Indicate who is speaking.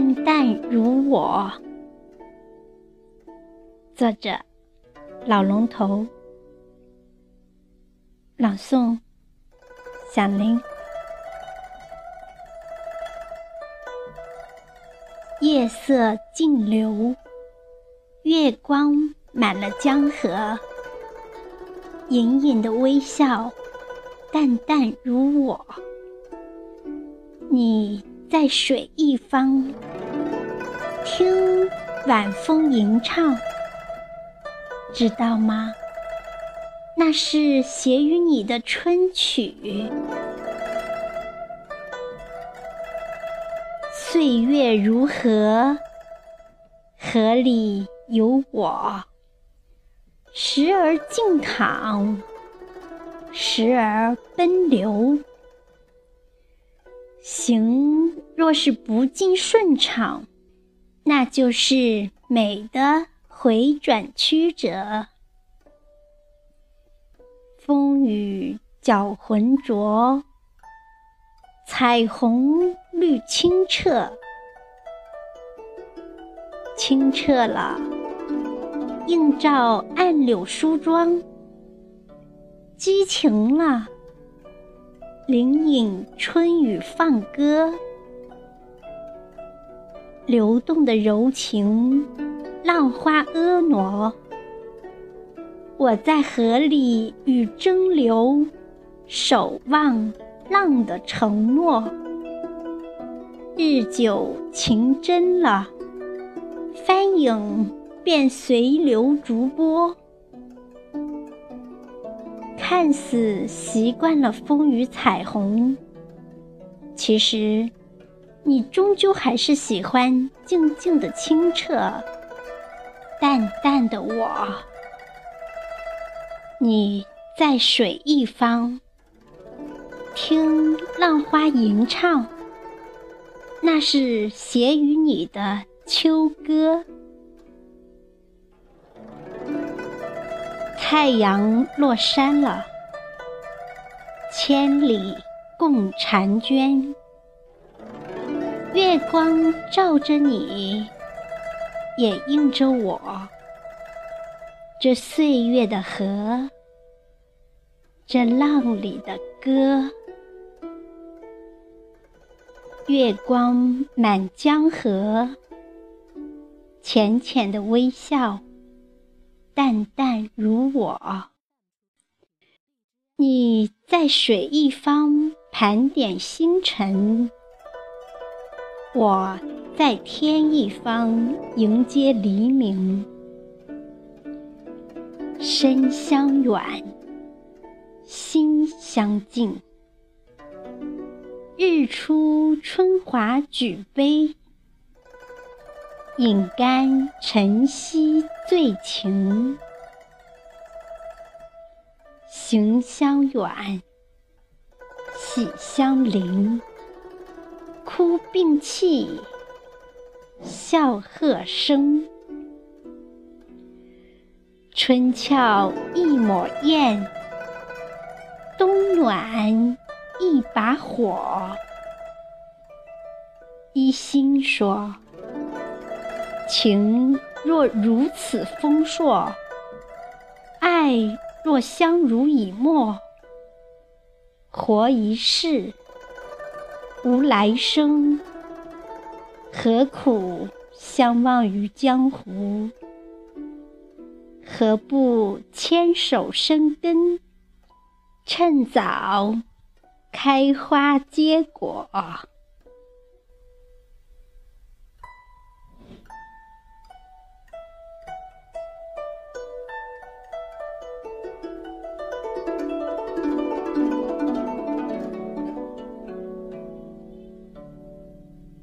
Speaker 1: 淡淡如我。作者：老龙头。朗诵：响铃。夜色静流，月光满了江河。隐隐的微笑，淡淡如我。你在水一方，听晚风吟唱，知道吗？那是写于你的春曲。岁月如河，河里有我。时而静躺，时而奔流。行若是不尽顺畅，那就是美的回转曲折。风雨搅浑浊，彩虹绿清澈，清澈了。映照暗柳梳妆，激情了；灵隐春雨放歌，流动的柔情，浪花婀娜。我在河里与蒸馏，守望浪的承诺。日久情真了，帆影。便随流逐波，看似习惯了风雨彩虹，其实你终究还是喜欢静静的清澈、淡淡的我。你在水一方，听浪花吟唱，那是写于你的秋歌。太阳落山了，千里共婵娟。月光照着你，也映着我。这岁月的河，这浪里的歌。月光满江河，浅浅的微笑。淡淡如我，你在水一方盘点星辰，我在天一方迎接黎明。身相远，心相近。日出春华举杯。饮干晨曦醉情，行相远，喜相邻。哭并泣，笑和声。春俏一抹艳，冬暖一把火。一心说。情若如此丰硕，爱若相濡以沫，活一世无来生，何苦相忘于江湖？何不牵手生根，趁早开花结果？